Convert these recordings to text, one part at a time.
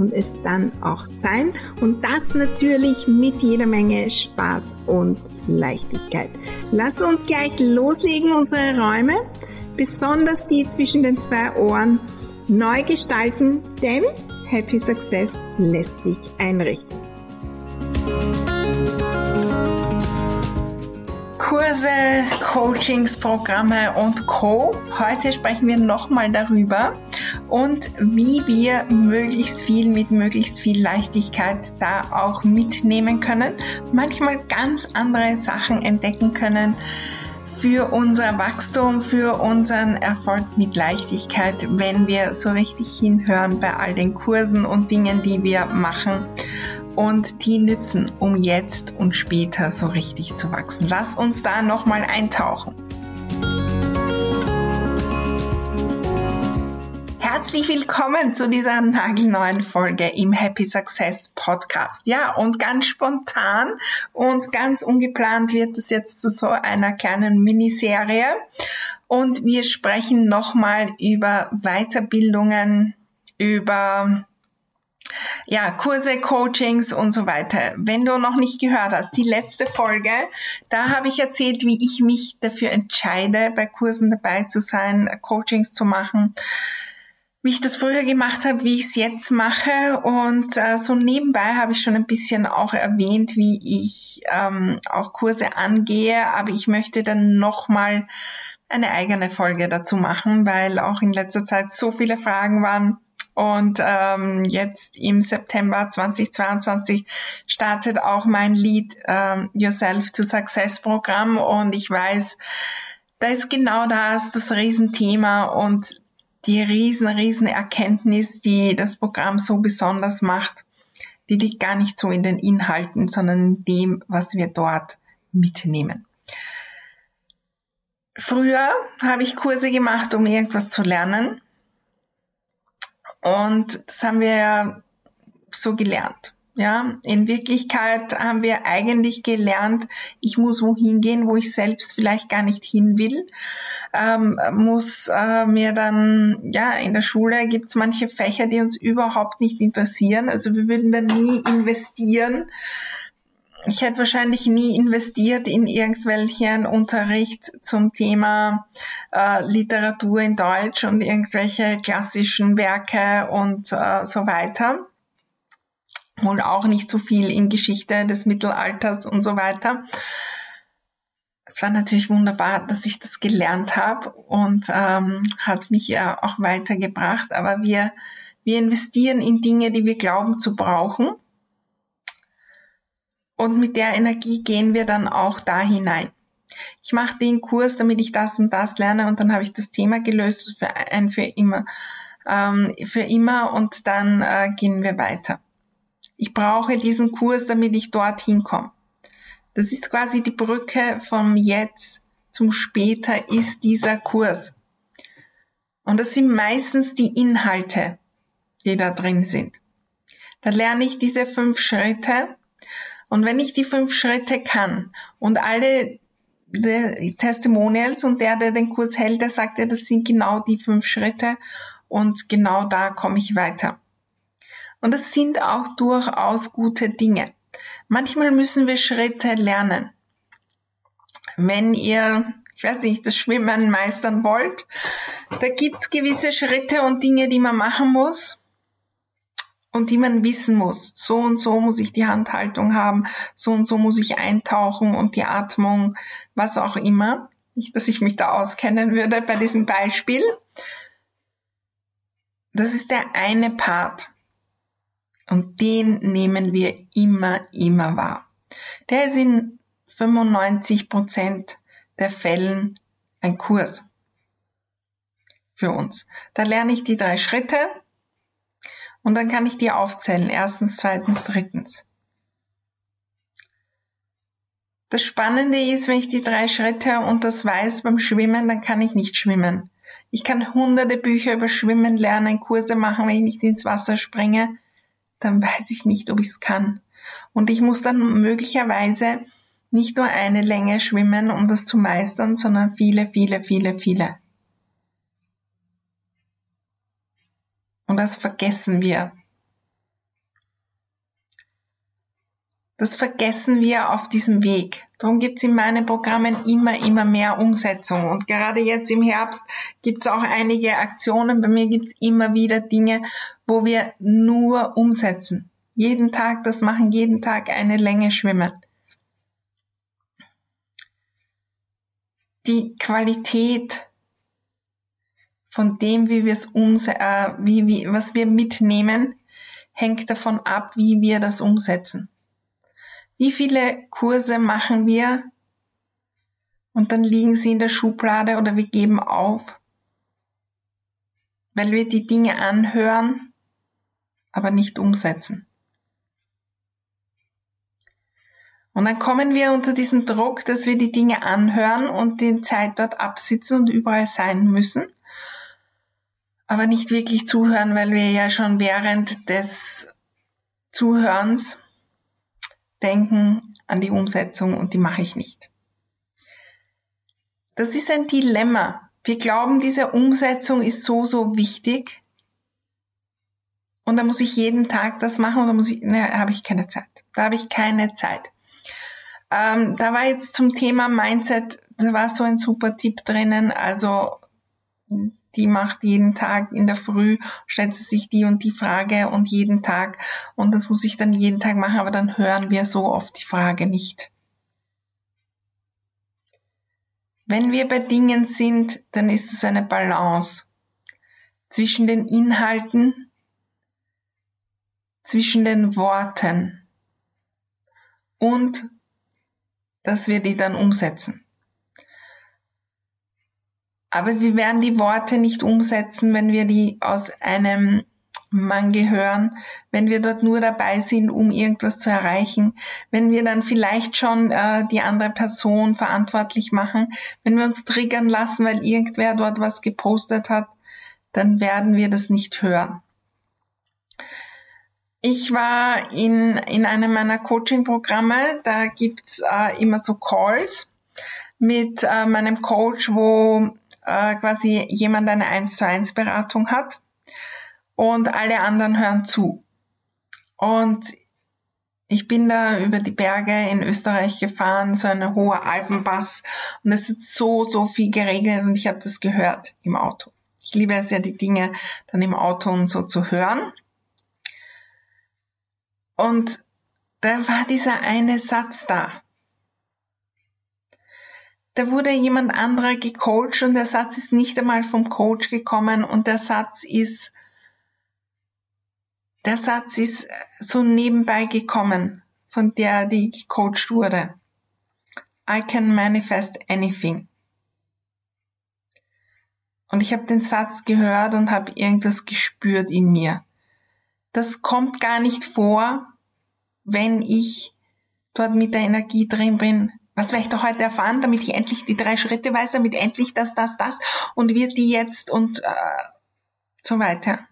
und es dann auch sein. Und das natürlich mit jeder Menge Spaß und Leichtigkeit. Lass uns gleich loslegen, unsere Räume, besonders die zwischen den zwei Ohren, neu gestalten, denn Happy Success lässt sich einrichten. Kurse, Coachings, Programme und Co. Heute sprechen wir nochmal darüber, und wie wir möglichst viel mit möglichst viel Leichtigkeit da auch mitnehmen können, manchmal ganz andere Sachen entdecken können für unser Wachstum, für unseren Erfolg mit Leichtigkeit, wenn wir so richtig hinhören bei all den Kursen und Dingen, die wir machen und die nützen, um jetzt und später so richtig zu wachsen. Lass uns da nochmal eintauchen. Herzlich willkommen zu dieser nagelneuen Folge im Happy Success Podcast. Ja, und ganz spontan und ganz ungeplant wird es jetzt zu so einer kleinen Miniserie. Und wir sprechen nochmal über Weiterbildungen, über ja, Kurse, Coachings und so weiter. Wenn du noch nicht gehört hast, die letzte Folge, da habe ich erzählt, wie ich mich dafür entscheide, bei Kursen dabei zu sein, Coachings zu machen wie ich das früher gemacht habe, wie ich es jetzt mache. Und äh, so nebenbei habe ich schon ein bisschen auch erwähnt, wie ich ähm, auch Kurse angehe. Aber ich möchte dann nochmal eine eigene Folge dazu machen, weil auch in letzter Zeit so viele Fragen waren. Und ähm, jetzt im September 2022 startet auch mein Lead ähm, Yourself to Success Programm. Und ich weiß, da ist genau das, das Riesenthema. Und die riesen, riesen Erkenntnis, die das Programm so besonders macht, die liegt gar nicht so in den Inhalten, sondern in dem, was wir dort mitnehmen. Früher habe ich Kurse gemacht, um irgendwas zu lernen. Und das haben wir ja so gelernt. Ja, in Wirklichkeit haben wir eigentlich gelernt, ich muss wohin gehen, wo ich selbst vielleicht gar nicht hin will. Ähm, muss äh, mir dann, ja, in der Schule gibt's manche Fächer, die uns überhaupt nicht interessieren. Also wir würden da nie investieren. Ich hätte wahrscheinlich nie investiert in irgendwelchen Unterricht zum Thema äh, Literatur in Deutsch und irgendwelche klassischen Werke und äh, so weiter und auch nicht so viel in Geschichte des Mittelalters und so weiter. Es war natürlich wunderbar, dass ich das gelernt habe und ähm, hat mich ja auch weitergebracht. Aber wir, wir investieren in Dinge, die wir glauben zu brauchen. Und mit der Energie gehen wir dann auch da hinein. Ich mache den Kurs, damit ich das und das lerne und dann habe ich das Thema gelöst für ein für immer, ähm, für immer und dann äh, gehen wir weiter. Ich brauche diesen Kurs, damit ich dorthin komme. Das ist quasi die Brücke vom Jetzt zum Später ist dieser Kurs. Und das sind meistens die Inhalte, die da drin sind. Da lerne ich diese fünf Schritte. Und wenn ich die fünf Schritte kann und alle Testimonials und der, der den Kurs hält, der sagt ja, das sind genau die fünf Schritte und genau da komme ich weiter. Und das sind auch durchaus gute Dinge. Manchmal müssen wir Schritte lernen. Wenn ihr, ich weiß nicht, das Schwimmen meistern wollt, da gibt's gewisse Schritte und Dinge, die man machen muss und die man wissen muss. So und so muss ich die Handhaltung haben, so und so muss ich eintauchen und die Atmung, was auch immer. Nicht, dass ich mich da auskennen würde bei diesem Beispiel. Das ist der eine Part. Und den nehmen wir immer, immer wahr. Der ist in 95 Prozent der Fällen ein Kurs für uns. Da lerne ich die drei Schritte und dann kann ich die aufzählen. Erstens, zweitens, drittens. Das Spannende ist, wenn ich die drei Schritte und das weiß beim Schwimmen, dann kann ich nicht schwimmen. Ich kann hunderte Bücher über Schwimmen lernen, Kurse machen, wenn ich nicht ins Wasser springe, dann weiß ich nicht, ob ich es kann. Und ich muss dann möglicherweise nicht nur eine Länge schwimmen, um das zu meistern, sondern viele, viele, viele, viele. Und das vergessen wir. Das vergessen wir auf diesem Weg. Darum gibt's in meinen Programmen immer, immer mehr Umsetzung. Und gerade jetzt im Herbst gibt's auch einige Aktionen. Bei mir gibt's immer wieder Dinge, wo wir nur umsetzen. Jeden Tag das machen, jeden Tag eine Länge schwimmen. Die Qualität von dem, wie wir es äh, wie, wie, was wir mitnehmen, hängt davon ab, wie wir das umsetzen. Wie viele Kurse machen wir und dann liegen sie in der Schublade oder wir geben auf, weil wir die Dinge anhören, aber nicht umsetzen. Und dann kommen wir unter diesen Druck, dass wir die Dinge anhören und die Zeit dort absitzen und überall sein müssen, aber nicht wirklich zuhören, weil wir ja schon während des Zuhörens denken an die Umsetzung und die mache ich nicht. Das ist ein Dilemma. Wir glauben, diese Umsetzung ist so, so wichtig. Und da muss ich jeden Tag das machen da muss ich, ne, habe ich keine Zeit. Da habe ich keine Zeit. Ähm, da war jetzt zum Thema Mindset, da war so ein super Tipp drinnen. Also die macht jeden Tag in der Früh, stellt sie sich die und die Frage und jeden Tag. Und das muss ich dann jeden Tag machen, aber dann hören wir so oft die Frage nicht. Wenn wir bei Dingen sind, dann ist es eine Balance zwischen den Inhalten, zwischen den Worten und dass wir die dann umsetzen. Aber wir werden die Worte nicht umsetzen, wenn wir die aus einem Mangel hören, wenn wir dort nur dabei sind, um irgendwas zu erreichen, wenn wir dann vielleicht schon äh, die andere Person verantwortlich machen, wenn wir uns triggern lassen, weil irgendwer dort was gepostet hat, dann werden wir das nicht hören. Ich war in, in einem meiner Coaching-Programme, da gibt's äh, immer so Calls mit äh, meinem Coach, wo äh, quasi jemand eine 1 zu 1 Beratung hat und alle anderen hören zu. Und ich bin da über die Berge in Österreich gefahren, so eine hohe Alpenpass und es ist so, so viel geregnet und ich habe das gehört im Auto. Ich liebe es ja, die Dinge dann im Auto und so zu hören. Und da war dieser eine Satz da da wurde jemand anderer gecoacht und der Satz ist nicht einmal vom Coach gekommen und der Satz ist, der Satz ist so nebenbei gekommen von der, die gecoacht wurde. I can manifest anything. Und ich habe den Satz gehört und habe irgendwas gespürt in mir. Das kommt gar nicht vor, wenn ich dort mit der Energie drin bin, was werde ich da heute erfahren, damit ich endlich die drei Schritte weiß, damit endlich das, das, das und wird die jetzt und äh, so weiter.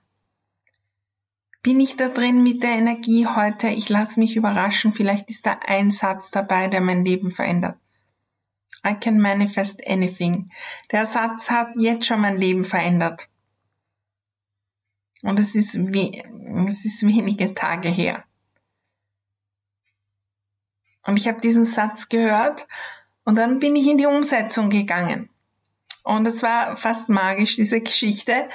Bin ich da drin mit der Energie heute? Ich lasse mich überraschen. Vielleicht ist da ein Satz dabei, der mein Leben verändert. I can manifest anything. Der Satz hat jetzt schon mein Leben verändert. Und es ist, es ist wenige Tage her. Und ich habe diesen Satz gehört und dann bin ich in die Umsetzung gegangen. Und es war fast magisch, diese Geschichte.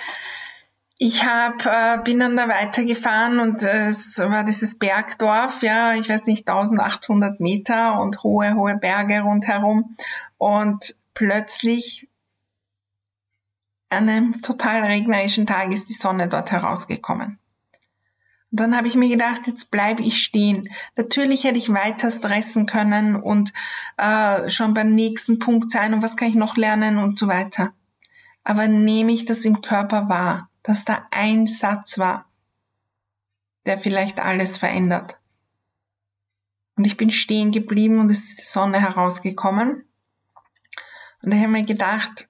Ich hab, äh, bin dann da weitergefahren und es war dieses Bergdorf, ja, ich weiß nicht, 1800 Meter und hohe, hohe Berge rundherum. Und plötzlich an einem total regnerischen Tag ist die Sonne dort herausgekommen dann habe ich mir gedacht, jetzt bleibe ich stehen. Natürlich hätte ich weiter stressen können und äh, schon beim nächsten Punkt sein und was kann ich noch lernen und so weiter. Aber nehme ich das im Körper wahr, dass da ein Satz war, der vielleicht alles verändert. Und ich bin stehen geblieben und es ist die Sonne herausgekommen. Und ich habe mir gedacht,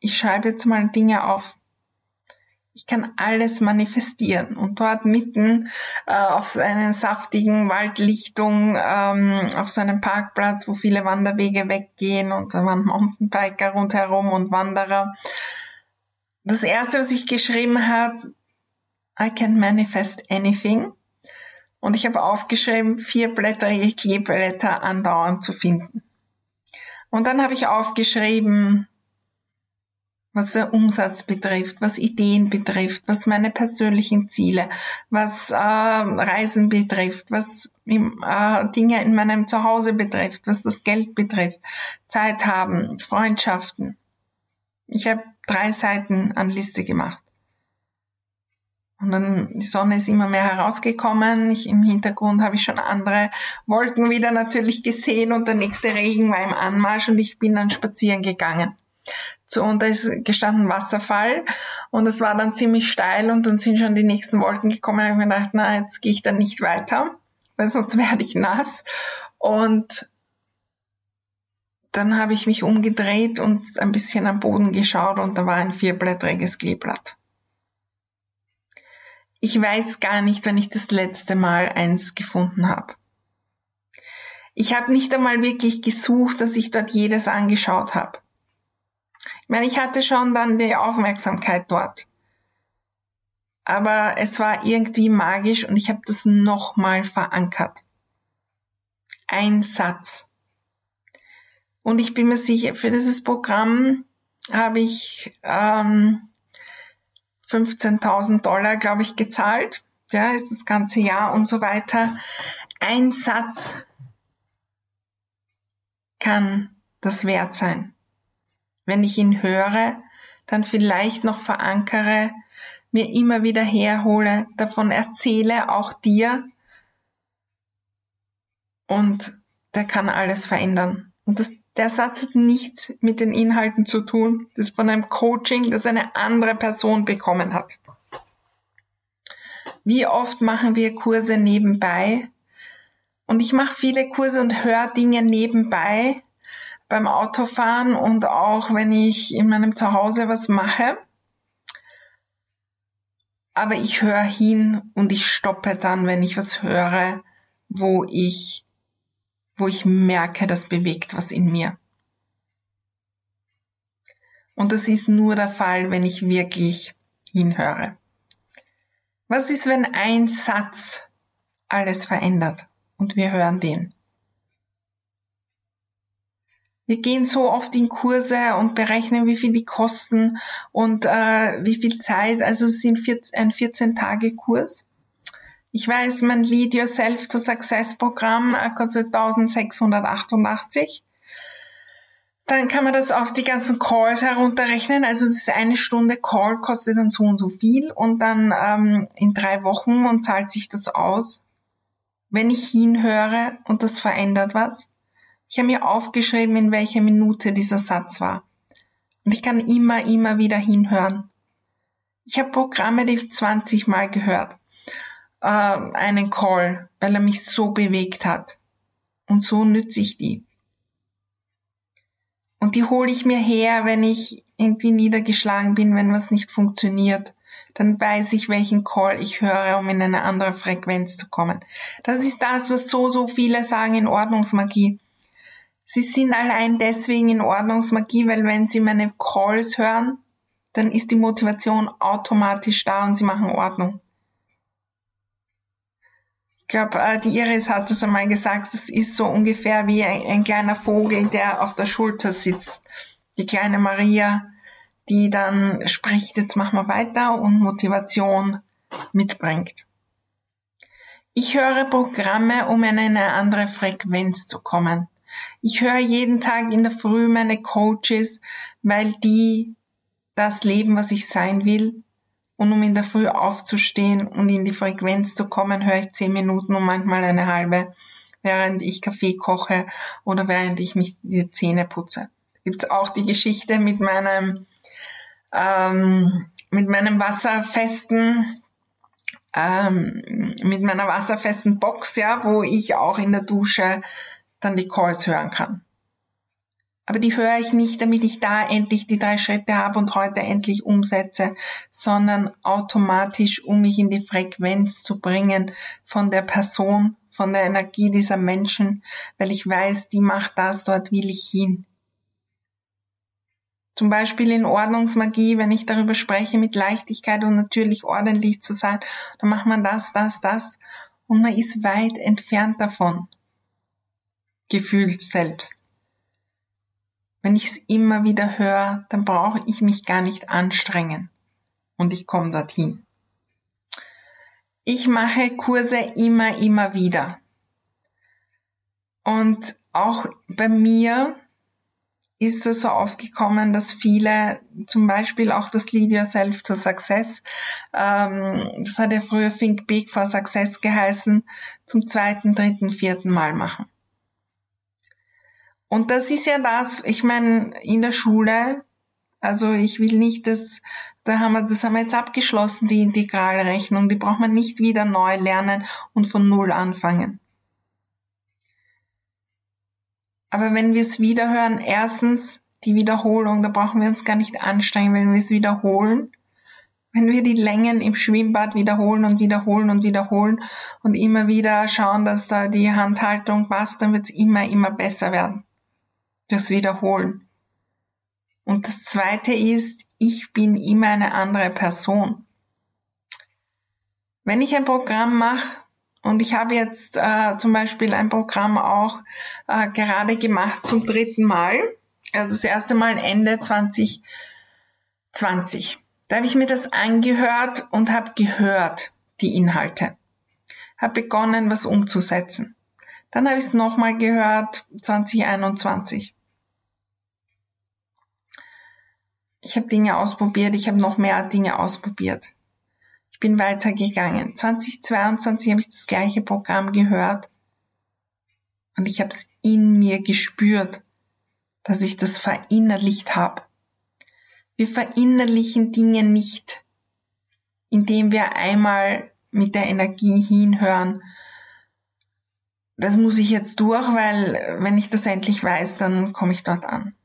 ich schreibe jetzt mal Dinge auf. Ich kann alles manifestieren. Und dort mitten äh, auf so einer saftigen Waldlichtung, ähm, auf so einem Parkplatz, wo viele Wanderwege weggehen und da waren Mountainbiker rundherum und Wanderer. Das erste, was ich geschrieben habe, I can manifest anything. Und ich habe aufgeschrieben, vierblättrige Kleeblätter andauernd zu finden. Und dann habe ich aufgeschrieben, was der Umsatz betrifft, was Ideen betrifft, was meine persönlichen Ziele, was äh, Reisen betrifft, was äh, Dinge in meinem Zuhause betrifft, was das Geld betrifft, Zeit haben, Freundschaften. Ich habe drei Seiten an Liste gemacht. Und dann die Sonne ist immer mehr herausgekommen. Ich, Im Hintergrund habe ich schon andere Wolken wieder natürlich gesehen und der nächste Regen war im Anmarsch und ich bin dann spazieren gegangen. So, und da ist gestanden Wasserfall und es war dann ziemlich steil und dann sind schon die nächsten Wolken gekommen. Ich habe mir gedacht, na, jetzt gehe ich dann nicht weiter, weil sonst werde ich nass. Und dann habe ich mich umgedreht und ein bisschen am Boden geschaut und da war ein vierblättriges Kleeblatt. Ich weiß gar nicht, wenn ich das letzte Mal eins gefunden habe. Ich habe nicht einmal wirklich gesucht, dass ich dort jedes angeschaut habe. Ich meine, ich hatte schon dann die Aufmerksamkeit dort. Aber es war irgendwie magisch und ich habe das nochmal verankert. Ein Satz. Und ich bin mir sicher, für dieses Programm habe ich ähm, 15.000 Dollar, glaube ich, gezahlt. Ja, ist das ganze Jahr und so weiter. Ein Satz kann das wert sein. Wenn ich ihn höre, dann vielleicht noch verankere, mir immer wieder herhole, davon erzähle, auch dir. Und der kann alles verändern. Und das der Satz hat nichts mit den Inhalten zu tun. Das ist von einem Coaching, das eine andere Person bekommen hat. Wie oft machen wir Kurse nebenbei? Und ich mache viele Kurse und höre Dinge nebenbei beim Autofahren und auch wenn ich in meinem Zuhause was mache. Aber ich höre hin und ich stoppe dann, wenn ich was höre, wo ich wo ich merke, das bewegt was in mir. Und das ist nur der Fall, wenn ich wirklich hinhöre. Was ist, wenn ein Satz alles verändert und wir hören den? Wir gehen so oft in Kurse und berechnen, wie viel die kosten und äh, wie viel Zeit. Also es sind ein 14-Tage-Kurs. Ich weiß, mein Lead Yourself to Success Programm äh, kostet 1688. Dann kann man das auf die ganzen Calls herunterrechnen. Also das ist eine Stunde Call kostet dann so und so viel und dann ähm, in drei Wochen und zahlt sich das aus. Wenn ich hinhöre und das verändert was. Ich habe mir aufgeschrieben, in welcher Minute dieser Satz war. Und ich kann immer, immer wieder hinhören. Ich habe Programme, die ich 20 Mal gehört äh, einen Call, weil er mich so bewegt hat. Und so nütze ich die. Und die hole ich mir her, wenn ich irgendwie niedergeschlagen bin, wenn was nicht funktioniert. Dann weiß ich, welchen Call ich höre, um in eine andere Frequenz zu kommen. Das ist das, was so, so viele sagen in Ordnungsmagie. Sie sind allein deswegen in Ordnungsmagie, weil wenn sie meine Calls hören, dann ist die Motivation automatisch da und sie machen Ordnung glaube, äh, die Iris hat es einmal gesagt, das ist so ungefähr wie ein, kleiner Vogel, der auf der Schulter sitzt. Die kleine Maria, die dann spricht, jetzt machen wir weiter und Motivation mitbringt. Ich höre Programme, um in eine andere Frequenz zu kommen. Ich höre jeden Tag in der Früh meine Coaches, weil die das leben, was ich sein will und um in der Früh aufzustehen und in die Frequenz zu kommen, höre ich zehn Minuten und manchmal eine halbe, während ich Kaffee koche oder während ich mich die Zähne putze. Gibt's auch die Geschichte mit meinem ähm, mit meinem wasserfesten ähm, mit meiner wasserfesten Box, ja, wo ich auch in der Dusche dann die Calls hören kann. Aber die höre ich nicht, damit ich da endlich die drei Schritte habe und heute endlich umsetze, sondern automatisch, um mich in die Frequenz zu bringen von der Person, von der Energie dieser Menschen, weil ich weiß, die macht das, dort will ich hin. Zum Beispiel in Ordnungsmagie, wenn ich darüber spreche, mit Leichtigkeit und natürlich ordentlich zu sein, dann macht man das, das, das und man ist weit entfernt davon. Gefühlt selbst. Wenn ich es immer wieder höre, dann brauche ich mich gar nicht anstrengen und ich komme dorthin. Ich mache Kurse immer, immer wieder. Und auch bei mir ist es so aufgekommen, dass viele, zum Beispiel auch das Lead Yourself to Success, ähm, das hat ja früher Think Big for Success geheißen, zum zweiten, dritten, vierten Mal machen. Und das ist ja das, ich meine, in der Schule, also ich will nicht, dass, da haben wir, das haben wir jetzt abgeschlossen, die Integralrechnung, die braucht man nicht wieder neu lernen und von Null anfangen. Aber wenn wir es wiederhören, erstens die Wiederholung, da brauchen wir uns gar nicht anstrengen, wenn wir es wiederholen. Wenn wir die Längen im Schwimmbad wiederholen und wiederholen und wiederholen und immer wieder schauen, dass da die Handhaltung passt, dann wird es immer, immer besser werden. Das Wiederholen. Und das Zweite ist, ich bin immer eine andere Person. Wenn ich ein Programm mache, und ich habe jetzt äh, zum Beispiel ein Programm auch äh, gerade gemacht zum dritten Mal. Also das erste Mal Ende 2020. Da habe ich mir das angehört und habe gehört, die Inhalte. Habe begonnen, was umzusetzen. Dann habe ich es nochmal gehört, 2021. Ich habe Dinge ausprobiert, ich habe noch mehr Dinge ausprobiert bin weitergegangen. 2022 habe ich das gleiche Programm gehört und ich habe es in mir gespürt, dass ich das verinnerlicht habe. Wir verinnerlichen Dinge nicht, indem wir einmal mit der Energie hinhören. Das muss ich jetzt durch, weil wenn ich das endlich weiß, dann komme ich dort an.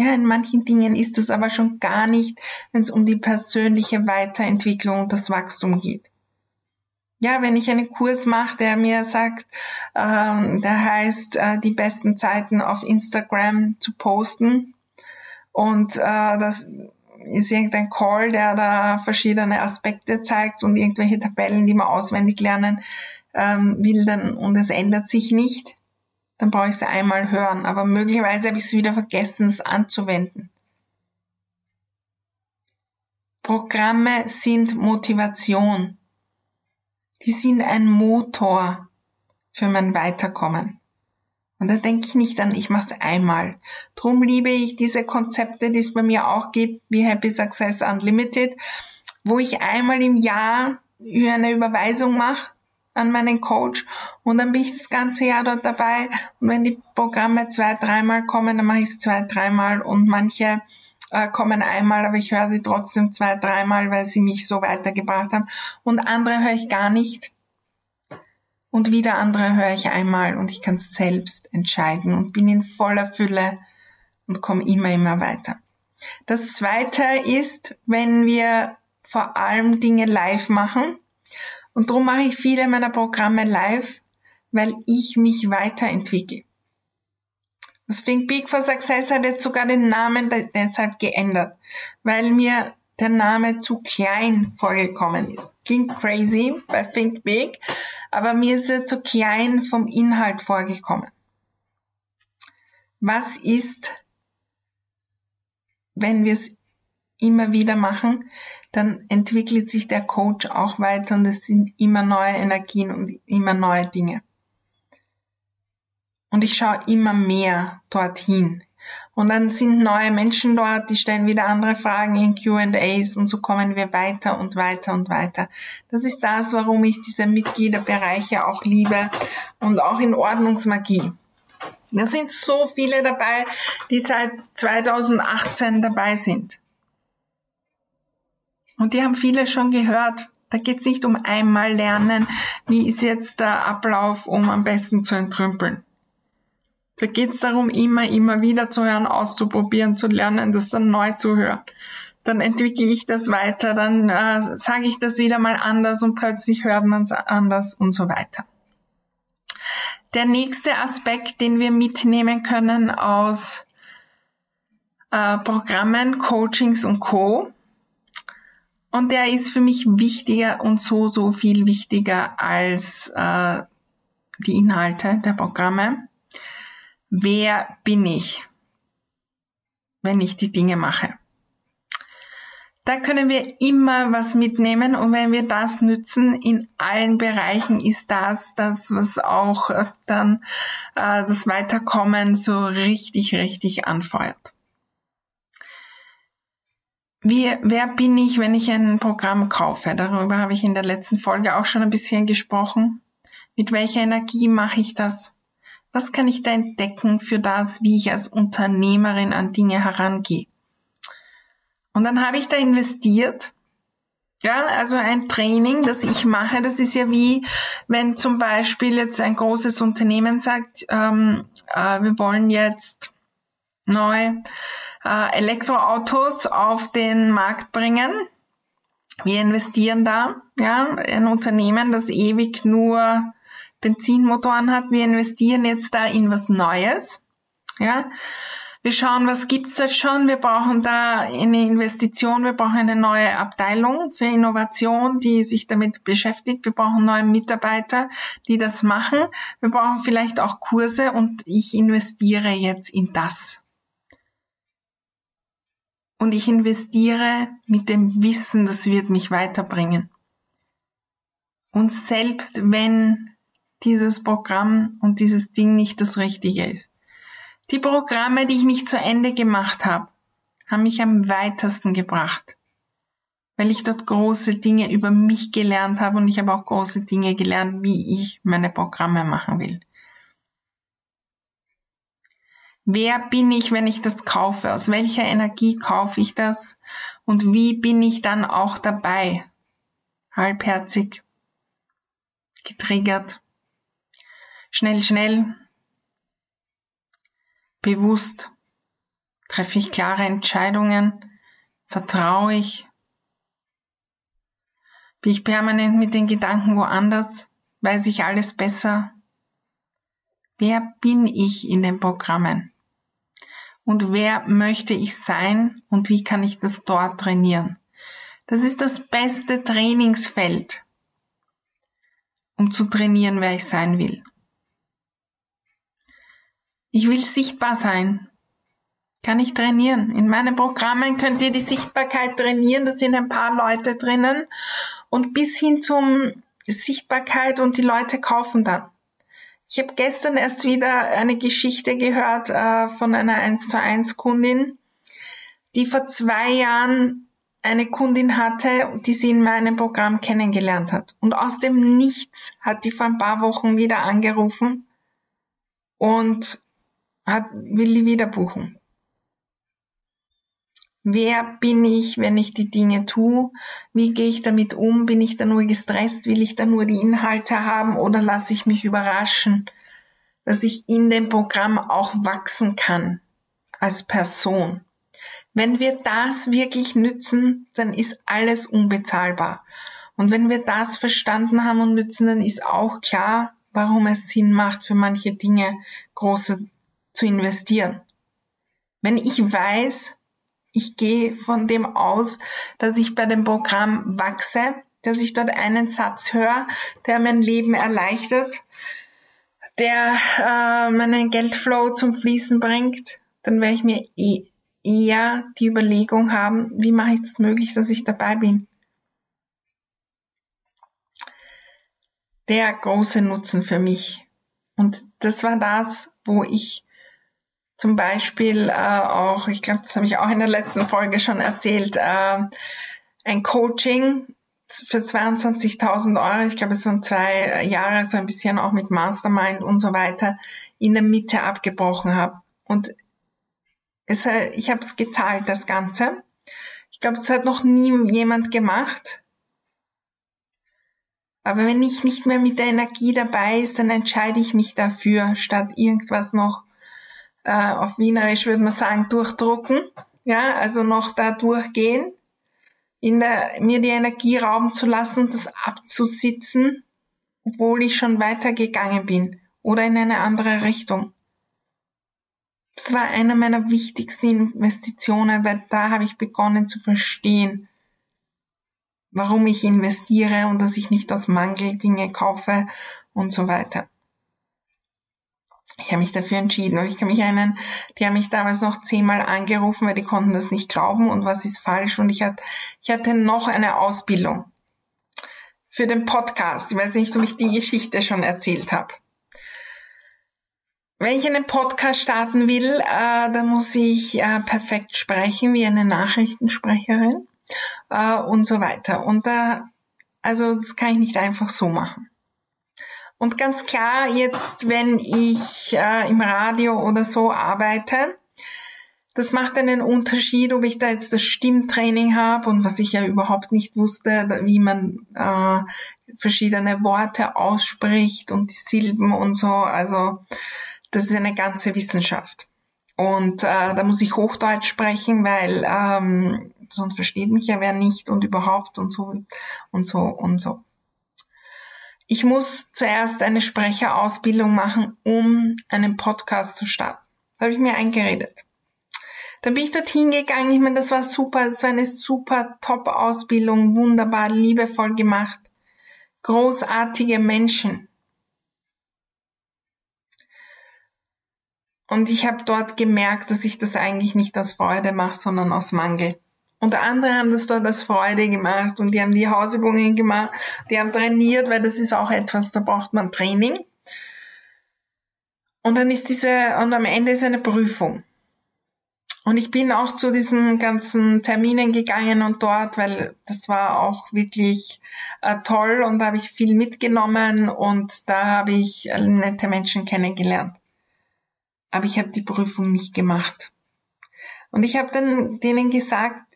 Ja, in manchen Dingen ist es aber schon gar nicht, wenn es um die persönliche Weiterentwicklung und das Wachstum geht. Ja, wenn ich einen Kurs mache, der mir sagt, ähm, der heißt, äh, die besten Zeiten auf Instagram zu posten und äh, das ist irgendein Call, der da verschiedene Aspekte zeigt und irgendwelche Tabellen, die man auswendig lernen ähm, will, dann und es ändert sich nicht, dann brauche ich es einmal hören. Aber möglicherweise habe ich es wieder vergessen, es anzuwenden. Programme sind Motivation. Die sind ein Motor für mein Weiterkommen. Und da denke ich nicht an, ich mache es einmal. Drum liebe ich diese Konzepte, die es bei mir auch gibt, wie Happy Success Unlimited, wo ich einmal im Jahr eine Überweisung mache an meinen Coach. Und dann bin ich das ganze Jahr dort dabei. Und wenn die Programme zwei, dreimal kommen, dann mache ich es zwei, dreimal. Und manche äh, kommen einmal, aber ich höre sie trotzdem zwei, dreimal, weil sie mich so weitergebracht haben. Und andere höre ich gar nicht. Und wieder andere höre ich einmal. Und ich kann es selbst entscheiden und bin in voller Fülle und komme immer, immer weiter. Das zweite ist, wenn wir vor allem Dinge live machen, und darum mache ich viele meiner Programme live, weil ich mich weiterentwickle. Das Think Big for Success hat jetzt sogar den Namen deshalb geändert, weil mir der Name zu klein vorgekommen ist. Klingt crazy bei Think Big, aber mir ist er zu klein vom Inhalt vorgekommen. Was ist, wenn wir es immer wieder machen, dann entwickelt sich der Coach auch weiter und es sind immer neue Energien und immer neue Dinge. Und ich schaue immer mehr dorthin. Und dann sind neue Menschen dort, die stellen wieder andere Fragen in QAs und so kommen wir weiter und weiter und weiter. Das ist das, warum ich diese Mitgliederbereiche auch liebe und auch in Ordnungsmagie. Da sind so viele dabei, die seit 2018 dabei sind. Und die haben viele schon gehört. Da geht es nicht um einmal lernen, wie ist jetzt der Ablauf, um am besten zu entrümpeln. Da geht es darum, immer, immer wieder zu hören, auszuprobieren, zu lernen, das dann neu zu hören. Dann entwickle ich das weiter, dann äh, sage ich das wieder mal anders und plötzlich hört man es anders und so weiter. Der nächste Aspekt, den wir mitnehmen können aus äh, Programmen, Coachings und Co. Und der ist für mich wichtiger und so, so viel wichtiger als äh, die Inhalte der Programme. Wer bin ich, wenn ich die Dinge mache? Da können wir immer was mitnehmen und wenn wir das nützen in allen Bereichen, ist das das, was auch dann äh, das Weiterkommen so richtig, richtig anfeuert. Wie, wer bin ich, wenn ich ein Programm kaufe? Darüber habe ich in der letzten Folge auch schon ein bisschen gesprochen. Mit welcher Energie mache ich das? Was kann ich da entdecken für das, wie ich als Unternehmerin an Dinge herangehe? Und dann habe ich da investiert. Ja, also ein Training, das ich mache, das ist ja wie, wenn zum Beispiel jetzt ein großes Unternehmen sagt, ähm, äh, wir wollen jetzt neu äh, Elektroautos auf den Markt bringen. Wir investieren da, ja, ein Unternehmen, das ewig nur Benzinmotoren hat. Wir investieren jetzt da in was Neues, ja. Wir schauen, was gibt's da schon. Wir brauchen da eine Investition. Wir brauchen eine neue Abteilung für Innovation, die sich damit beschäftigt. Wir brauchen neue Mitarbeiter, die das machen. Wir brauchen vielleicht auch Kurse und ich investiere jetzt in das. Und ich investiere mit dem Wissen, das wird mich weiterbringen. Und selbst wenn dieses Programm und dieses Ding nicht das Richtige ist. Die Programme, die ich nicht zu Ende gemacht habe, haben mich am weitesten gebracht, weil ich dort große Dinge über mich gelernt habe und ich habe auch große Dinge gelernt, wie ich meine Programme machen will. Wer bin ich, wenn ich das kaufe? Aus welcher Energie kaufe ich das? Und wie bin ich dann auch dabei? Halbherzig, getriggert, schnell, schnell, bewusst, treffe ich klare Entscheidungen, vertraue ich, bin ich permanent mit den Gedanken woanders, weiß ich alles besser. Wer bin ich in den Programmen? Und wer möchte ich sein und wie kann ich das dort trainieren. Das ist das beste Trainingsfeld, um zu trainieren, wer ich sein will. Ich will sichtbar sein. Kann ich trainieren? In meinen Programmen könnt ihr die Sichtbarkeit trainieren. Da sind ein paar Leute drinnen. Und bis hin zum Sichtbarkeit und die Leute kaufen dann. Ich habe gestern erst wieder eine Geschichte gehört äh, von einer 1 zu 1 Kundin, die vor zwei Jahren eine Kundin hatte, die sie in meinem Programm kennengelernt hat. Und aus dem Nichts hat die vor ein paar Wochen wieder angerufen und hat, will die wieder buchen. Wer bin ich, wenn ich die Dinge tue? Wie gehe ich damit um? Bin ich da nur gestresst? Will ich da nur die Inhalte haben oder lasse ich mich überraschen, dass ich in dem Programm auch wachsen kann als Person? Wenn wir das wirklich nützen, dann ist alles unbezahlbar. Und wenn wir das verstanden haben und nützen, dann ist auch klar, warum es Sinn macht, für manche Dinge große zu investieren. Wenn ich weiß, ich gehe von dem aus, dass ich bei dem Programm wachse, dass ich dort einen Satz höre, der mein Leben erleichtert, der äh, meinen Geldflow zum Fließen bringt, dann werde ich mir eh, eher die Überlegung haben, wie mache ich das möglich, dass ich dabei bin. Der große Nutzen für mich. Und das war das, wo ich zum Beispiel äh, auch, ich glaube, das habe ich auch in der letzten Folge schon erzählt, äh, ein Coaching für 22.000 Euro, ich glaube, es waren zwei Jahre, so ein bisschen auch mit Mastermind und so weiter, in der Mitte abgebrochen habe. Und es, ich habe es gezahlt, das Ganze. Ich glaube, das hat noch nie jemand gemacht. Aber wenn ich nicht mehr mit der Energie dabei ist, dann entscheide ich mich dafür, statt irgendwas noch äh, auf Wienerisch würde man sagen, durchdrucken. Ja, also noch da durchgehen, in der, mir die Energie rauben zu lassen, das abzusitzen, obwohl ich schon weitergegangen bin oder in eine andere Richtung. Das war eine meiner wichtigsten Investitionen, weil da habe ich begonnen zu verstehen, warum ich investiere und dass ich nicht aus Mangel Dinge kaufe und so weiter. Ich habe mich dafür entschieden und ich kann mich erinnern, die haben mich damals noch zehnmal angerufen, weil die konnten das nicht glauben und was ist falsch und ich hatte, ich hatte noch eine Ausbildung für den Podcast. Ich weiß nicht, ob ich die Geschichte schon erzählt habe. Wenn ich einen Podcast starten will, äh, dann muss ich äh, perfekt sprechen wie eine Nachrichtensprecherin äh, und so weiter. Und da, also das kann ich nicht einfach so machen. Und ganz klar, jetzt, wenn ich äh, im Radio oder so arbeite, das macht einen Unterschied, ob ich da jetzt das Stimmtraining habe und was ich ja überhaupt nicht wusste, wie man äh, verschiedene Worte ausspricht und die Silben und so. Also das ist eine ganze Wissenschaft. Und äh, da muss ich Hochdeutsch sprechen, weil ähm, sonst versteht mich ja wer nicht und überhaupt und so und so und so. Ich muss zuerst eine Sprecherausbildung machen, um einen Podcast zu starten. Da habe ich mir eingeredet. Dann bin ich dorthin gegangen. Ich meine, das war super. Das war eine super Top-Ausbildung. Wunderbar, liebevoll gemacht. Großartige Menschen. Und ich habe dort gemerkt, dass ich das eigentlich nicht aus Freude mache, sondern aus Mangel. Und andere haben das dort als Freude gemacht und die haben die Hausübungen gemacht, die haben trainiert, weil das ist auch etwas, da braucht man Training. Und dann ist diese, und am Ende ist eine Prüfung. Und ich bin auch zu diesen ganzen Terminen gegangen und dort, weil das war auch wirklich äh, toll und da habe ich viel mitgenommen und da habe ich nette Menschen kennengelernt. Aber ich habe die Prüfung nicht gemacht. Und ich habe dann denen gesagt,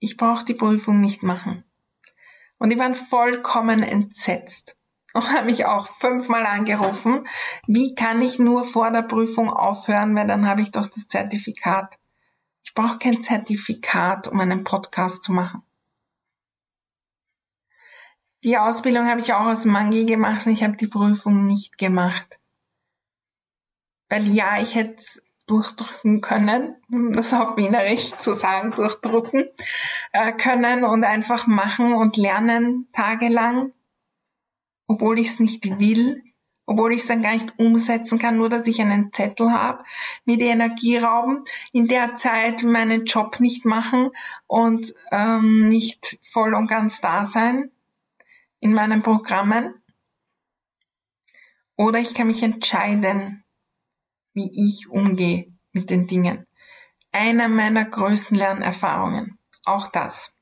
ich brauche die Prüfung nicht machen. Und die waren vollkommen entsetzt und haben mich auch fünfmal angerufen. Wie kann ich nur vor der Prüfung aufhören, weil dann habe ich doch das Zertifikat. Ich brauche kein Zertifikat, um einen Podcast zu machen. Die Ausbildung habe ich auch aus Mangel gemacht und ich habe die Prüfung nicht gemacht. Weil ja, ich hätte durchdrücken können, um das auf Wienerisch zu sagen, durchdrucken äh, können und einfach machen und lernen tagelang, obwohl ich es nicht will, obwohl ich es dann gar nicht umsetzen kann, nur dass ich einen Zettel habe, mir die Energie rauben, in der Zeit meinen Job nicht machen und ähm, nicht voll und ganz da sein in meinen Programmen. Oder ich kann mich entscheiden, wie ich umgehe mit den Dingen. Einer meiner größten Lernerfahrungen. Auch das.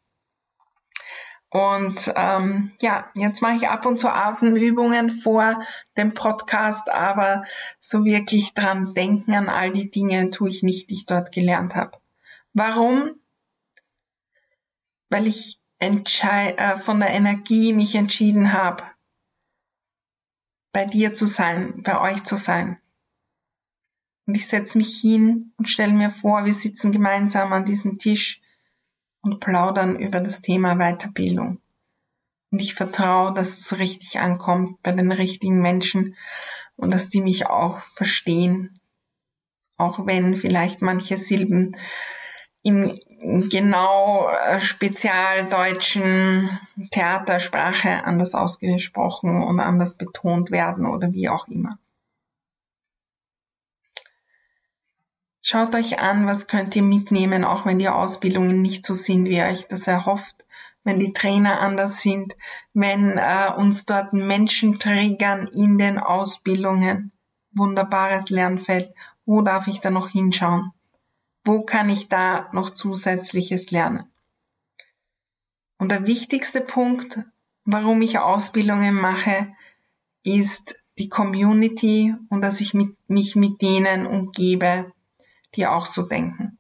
Und ähm, ja, jetzt mache ich ab und zu Atemübungen vor dem Podcast, aber so wirklich dran denken an all die Dinge tue ich nicht, die ich dort gelernt habe. Warum? Weil ich äh, von der Energie mich entschieden habe, bei dir zu sein, bei euch zu sein. Und ich setze mich hin und stelle mir vor, wir sitzen gemeinsam an diesem Tisch und plaudern über das Thema Weiterbildung. Und ich vertraue, dass es richtig ankommt bei den richtigen Menschen und dass die mich auch verstehen. Auch wenn vielleicht manche Silben im genau äh, spezialdeutschen Theatersprache anders ausgesprochen und anders betont werden oder wie auch immer. Schaut euch an, was könnt ihr mitnehmen, auch wenn die Ausbildungen nicht so sind, wie ihr euch das erhofft, wenn die Trainer anders sind, wenn äh, uns dort Menschen triggern in den Ausbildungen. Wunderbares Lernfeld. Wo darf ich da noch hinschauen? Wo kann ich da noch zusätzliches lernen? Und der wichtigste Punkt, warum ich Ausbildungen mache, ist die Community und dass ich mit, mich mit denen umgebe, die auch so denken.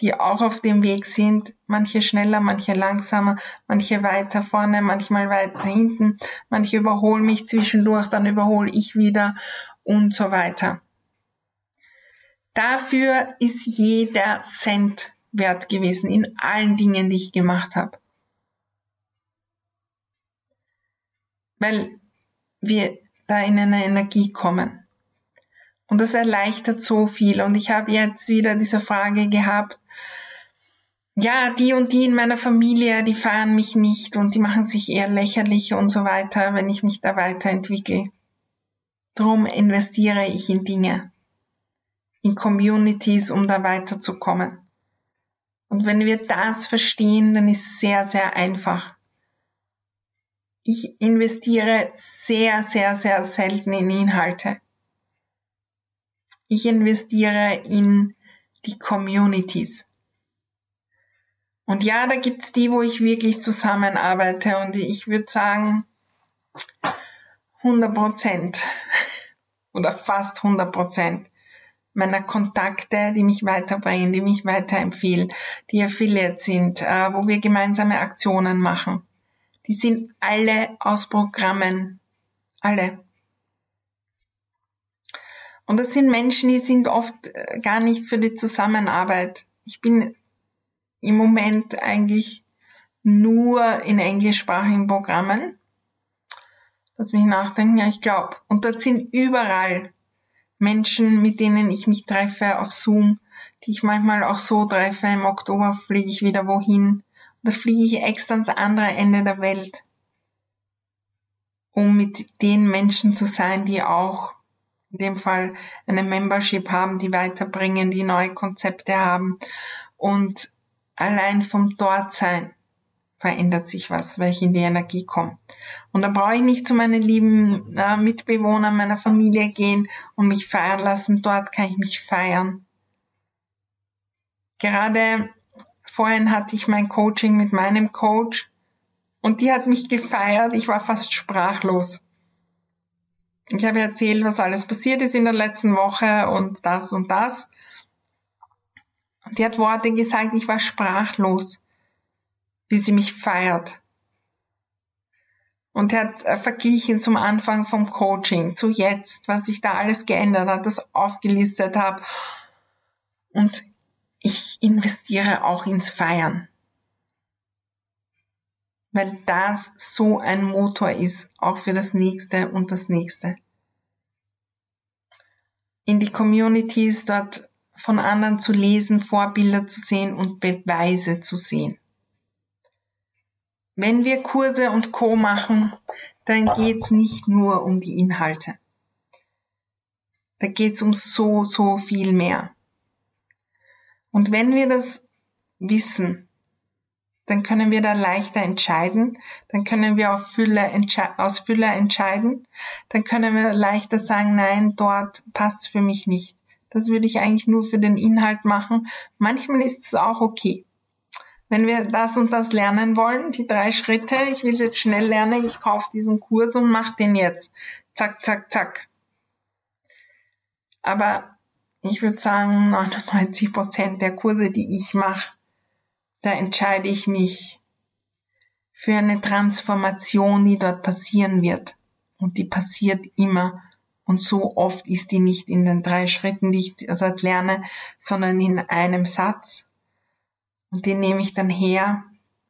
die auch auf dem Weg sind, manche schneller, manche langsamer, manche weiter vorne, manchmal weiter hinten, manche überholen mich zwischendurch, dann überhole ich wieder und so weiter. Dafür ist jeder Cent wert gewesen in allen Dingen, die ich gemacht habe. Weil wir da in eine Energie kommen. Und das erleichtert so viel. Und ich habe jetzt wieder diese Frage gehabt, ja, die und die in meiner Familie, die feiern mich nicht und die machen sich eher lächerlich und so weiter, wenn ich mich da weiterentwickle. Drum investiere ich in Dinge, in Communities, um da weiterzukommen. Und wenn wir das verstehen, dann ist es sehr, sehr einfach. Ich investiere sehr, sehr, sehr selten in Inhalte. Ich investiere in die Communities. Und ja, da gibt's die, wo ich wirklich zusammenarbeite und ich würde sagen 100 Prozent oder fast 100 Prozent meiner Kontakte, die mich weiterbringen, die mich weiterempfehlen, die Affiliate sind, äh, wo wir gemeinsame Aktionen machen. Die sind alle aus Programmen. Alle. Und das sind Menschen, die sind oft äh, gar nicht für die Zusammenarbeit. Ich bin im Moment eigentlich nur in englischsprachigen Programmen. Lass mich nachdenken, ja, ich glaube. Und dort sind überall Menschen, mit denen ich mich treffe auf Zoom, die ich manchmal auch so treffe. Im Oktober fliege ich wieder wohin. Da fliege ich extra ans andere Ende der Welt, um mit den Menschen zu sein, die auch in dem Fall eine Membership haben, die weiterbringen, die neue Konzepte haben. Und allein vom Dortsein verändert sich was, weil ich in die Energie komme. Und da brauche ich nicht zu meinen lieben äh, Mitbewohnern meiner Familie gehen und mich feiern lassen. Dort kann ich mich feiern. Gerade vorhin hatte ich mein Coaching mit meinem Coach und die hat mich gefeiert. Ich war fast sprachlos. Ich habe erzählt, was alles passiert ist in der letzten Woche und das und das. Und die hat Worte gesagt, ich war sprachlos, wie sie mich feiert. Und er hat äh, verglichen zum Anfang vom Coaching zu jetzt, was sich da alles geändert hat, das aufgelistet habe. Und ich investiere auch ins Feiern. Weil das so ein Motor ist, auch für das nächste und das nächste. In die Communities dort von anderen zu lesen, Vorbilder zu sehen und Beweise zu sehen. Wenn wir Kurse und Co machen, dann geht's nicht nur um die Inhalte. Da geht's um so, so viel mehr. Und wenn wir das wissen, dann können wir da leichter entscheiden, dann können wir auf Fülle aus Fülle entscheiden, dann können wir leichter sagen, nein, dort passt für mich nicht. Das würde ich eigentlich nur für den Inhalt machen. Manchmal ist es auch okay. Wenn wir das und das lernen wollen, die drei Schritte, ich will jetzt schnell lernen, ich kaufe diesen Kurs und mache den jetzt. Zack, zack, zack. Aber ich würde sagen, 99 Prozent der Kurse, die ich mache, da entscheide ich mich für eine Transformation, die dort passieren wird. Und die passiert immer. Und so oft ist die nicht in den drei Schritten, die ich dort lerne, sondern in einem Satz. Und den nehme ich dann her,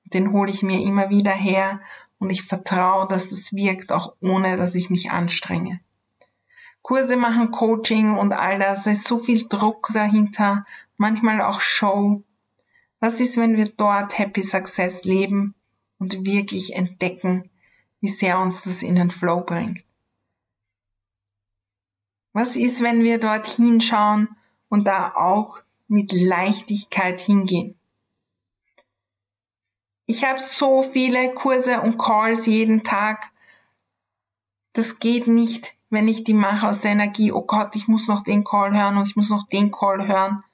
den hole ich mir immer wieder her und ich vertraue, dass das wirkt, auch ohne dass ich mich anstrenge. Kurse machen, Coaching und all das, es ist so viel Druck dahinter, manchmal auch Show. Was ist, wenn wir dort Happy Success leben und wirklich entdecken, wie sehr uns das in den Flow bringt? Was ist, wenn wir dort hinschauen und da auch mit Leichtigkeit hingehen? Ich habe so viele Kurse und Calls jeden Tag. Das geht nicht, wenn ich die mache aus der Energie, oh Gott, ich muss noch den Call hören und ich muss noch den Call hören.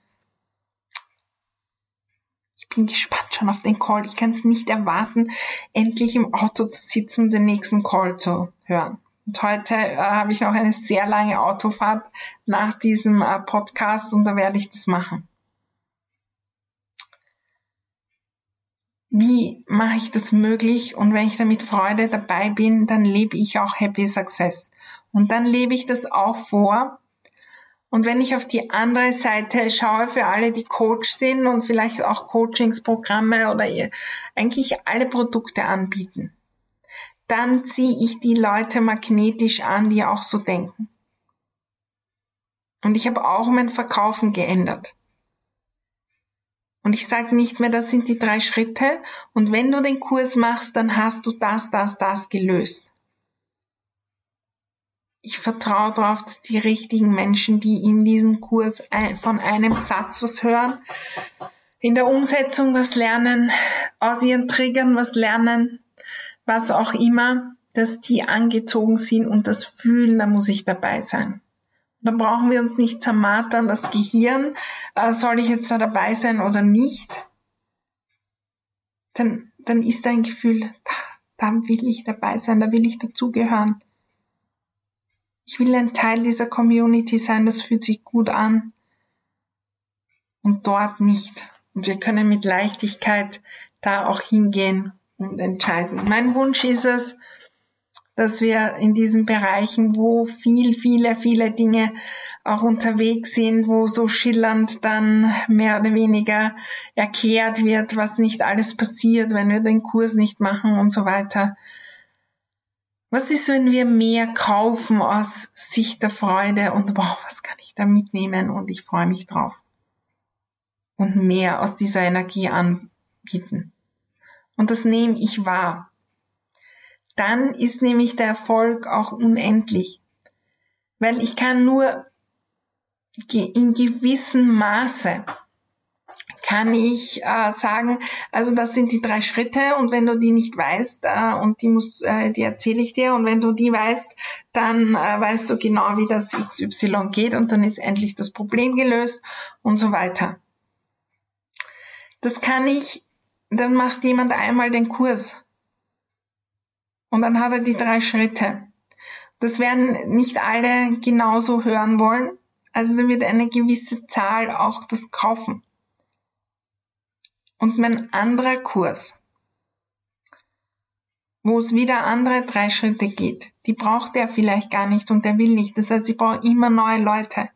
Ich bin gespannt schon auf den Call. Ich kann es nicht erwarten, endlich im Auto zu sitzen und den nächsten Call zu hören. Und heute äh, habe ich noch eine sehr lange Autofahrt nach diesem äh, Podcast und da werde ich das machen. wie mache ich das möglich? Und wenn ich da mit Freude dabei bin, dann lebe ich auch Happy Success. Und dann lebe ich das auch vor. Und wenn ich auf die andere Seite schaue, für alle, die Coach sind und vielleicht auch Coachingsprogramme oder eigentlich alle Produkte anbieten, dann ziehe ich die Leute magnetisch an, die auch so denken. Und ich habe auch mein Verkaufen geändert. Und ich sage nicht mehr, das sind die drei Schritte. Und wenn du den Kurs machst, dann hast du das, das, das gelöst. Ich vertraue darauf, dass die richtigen Menschen, die in diesem Kurs von einem Satz was hören, in der Umsetzung was lernen, aus ihren Triggern was lernen, was auch immer, dass die angezogen sind und das fühlen, da muss ich dabei sein. Da brauchen wir uns nicht zermartern, das Gehirn, äh, soll ich jetzt da dabei sein oder nicht? Dann, dann ist ein Gefühl, da, da will ich dabei sein, da will ich dazugehören. Ich will ein Teil dieser Community sein, das fühlt sich gut an. Und dort nicht. Und wir können mit Leichtigkeit da auch hingehen und entscheiden. Mein Wunsch ist es, dass wir in diesen Bereichen, wo viel, viele, viele Dinge auch unterwegs sind, wo so schillernd dann mehr oder weniger erklärt wird, was nicht alles passiert, wenn wir den Kurs nicht machen und so weiter. Was ist, wenn wir mehr kaufen aus Sicht der Freude und wow, was kann ich da mitnehmen und ich freue mich drauf. Und mehr aus dieser Energie anbieten. Und das nehme ich wahr dann ist nämlich der Erfolg auch unendlich. Weil ich kann nur in gewissem Maße kann ich äh, sagen, also das sind die drei Schritte und wenn du die nicht weißt äh, und die muss, äh, die erzähle ich dir und wenn du die weißt, dann äh, weißt du genau, wie das XY geht und dann ist endlich das Problem gelöst und so weiter. Das kann ich, dann macht jemand einmal den Kurs und dann hat er die drei Schritte. Das werden nicht alle genauso hören wollen. Also da wird eine gewisse Zahl auch das kaufen. Und mein anderer Kurs, wo es wieder andere drei Schritte geht, die braucht er vielleicht gar nicht und der will nicht. Das heißt, ich brauche immer neue Leute.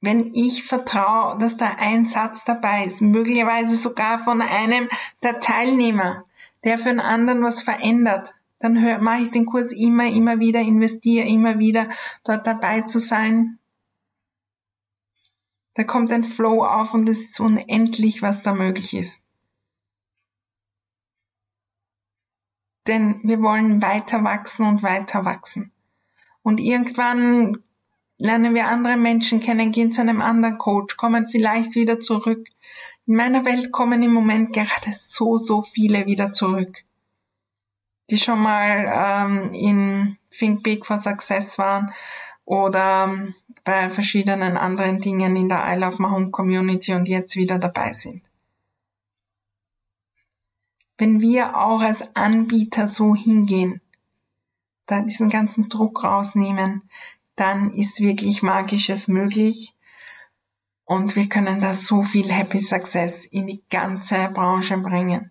Wenn ich vertraue, dass da ein Satz dabei ist, möglicherweise sogar von einem der Teilnehmer, der für einen anderen was verändert, dann mache ich den Kurs immer, immer wieder, investiere immer wieder, dort dabei zu sein. Da kommt ein Flow auf und es ist unendlich, was da möglich ist. Denn wir wollen weiter wachsen und weiter wachsen. Und irgendwann lernen wir andere Menschen kennen, gehen zu einem anderen Coach, kommen vielleicht wieder zurück in meiner Welt kommen im Moment gerade so, so viele wieder zurück, die schon mal ähm, in Think Big for Success waren oder ähm, bei verschiedenen anderen Dingen in der I Love My Home Community und jetzt wieder dabei sind. Wenn wir auch als Anbieter so hingehen, da diesen ganzen Druck rausnehmen, dann ist wirklich Magisches möglich und wir können da so viel Happy Success in die ganze Branche bringen.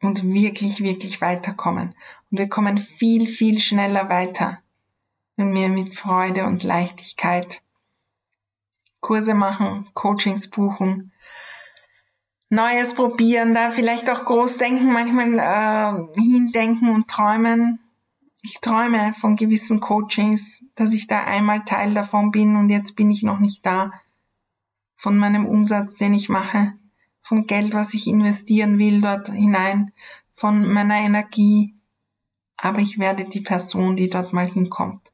Und wirklich, wirklich weiterkommen. Und wir kommen viel, viel schneller weiter, wenn wir mit Freude und Leichtigkeit Kurse machen, Coachings buchen, Neues probieren, da vielleicht auch groß denken, manchmal äh, hindenken und träumen, ich träume von gewissen Coachings, dass ich da einmal Teil davon bin und jetzt bin ich noch nicht da. Von meinem Umsatz, den ich mache, vom Geld, was ich investieren will dort hinein, von meiner Energie. Aber ich werde die Person, die dort mal hinkommt.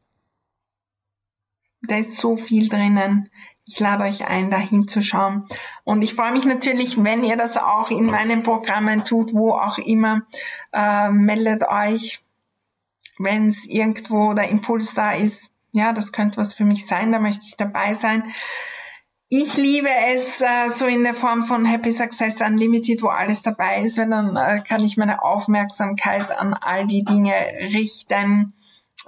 Da ist so viel drinnen. Ich lade euch ein, da hinzuschauen. Und ich freue mich natürlich, wenn ihr das auch in meinen Programmen tut, wo auch immer. Äh, meldet euch wenn es irgendwo der Impuls da ist, ja, das könnte was für mich sein, da möchte ich dabei sein. Ich liebe es äh, so in der Form von Happy Success Unlimited, wo alles dabei ist, weil dann äh, kann ich meine Aufmerksamkeit an all die Dinge richten,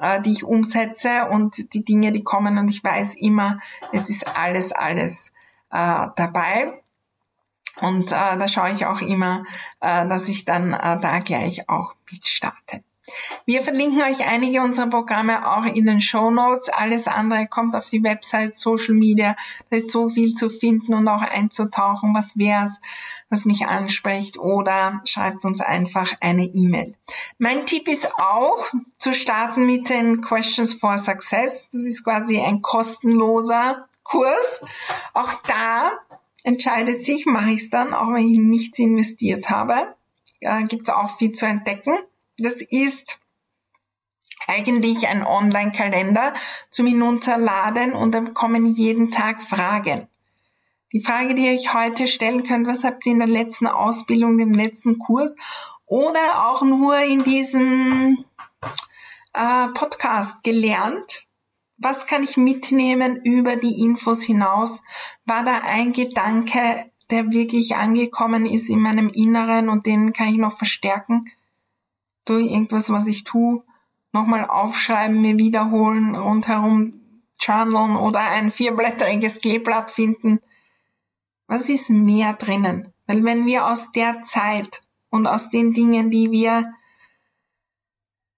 äh, die ich umsetze und die Dinge, die kommen und ich weiß immer, es ist alles, alles äh, dabei. Und äh, da schaue ich auch immer, äh, dass ich dann äh, da gleich auch mitstarte. Wir verlinken euch einige unserer Programme auch in den Show Notes. Alles andere kommt auf die Website, Social Media. Da ist so viel zu finden und auch einzutauchen. Was wär's, was mich anspricht? Oder schreibt uns einfach eine E-Mail. Mein Tipp ist auch zu starten mit den Questions for Success. Das ist quasi ein kostenloser Kurs. Auch da entscheidet sich, mache ich es dann, auch wenn ich nichts investiert habe. Da gibt es auch viel zu entdecken. Das ist eigentlich ein Online-Kalender zum Hinunterladen und da kommen jeden Tag Fragen. Die Frage, die ihr euch heute stellen könnt, was habt ihr in der letzten Ausbildung, dem letzten Kurs oder auch nur in diesem äh, Podcast gelernt? Was kann ich mitnehmen über die Infos hinaus? War da ein Gedanke, der wirklich angekommen ist in meinem Inneren und den kann ich noch verstärken? Durch irgendwas, was ich tue, nochmal aufschreiben, mir wiederholen, rundherum journalen oder ein vierblätteriges Kleeblatt finden. Was ist mehr drinnen? Weil wenn wir aus der Zeit und aus den Dingen, die wir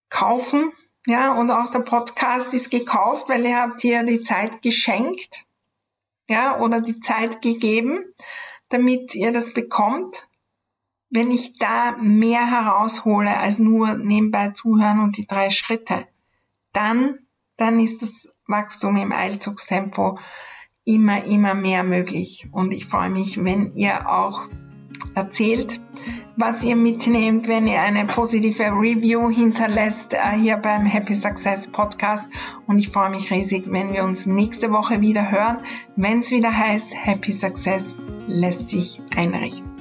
kaufen, ja, und auch der Podcast ist gekauft, weil ihr habt hier die Zeit geschenkt, ja, oder die Zeit gegeben, damit ihr das bekommt wenn ich da mehr heraushole als nur nebenbei zuhören und die drei Schritte, dann, dann ist das Wachstum im Eilzugstempo immer, immer mehr möglich. Und ich freue mich, wenn ihr auch erzählt, was ihr mitnehmt, wenn ihr eine positive Review hinterlässt äh, hier beim Happy Success Podcast. Und ich freue mich riesig, wenn wir uns nächste Woche wieder hören, wenn es wieder heißt, Happy Success lässt sich einrichten.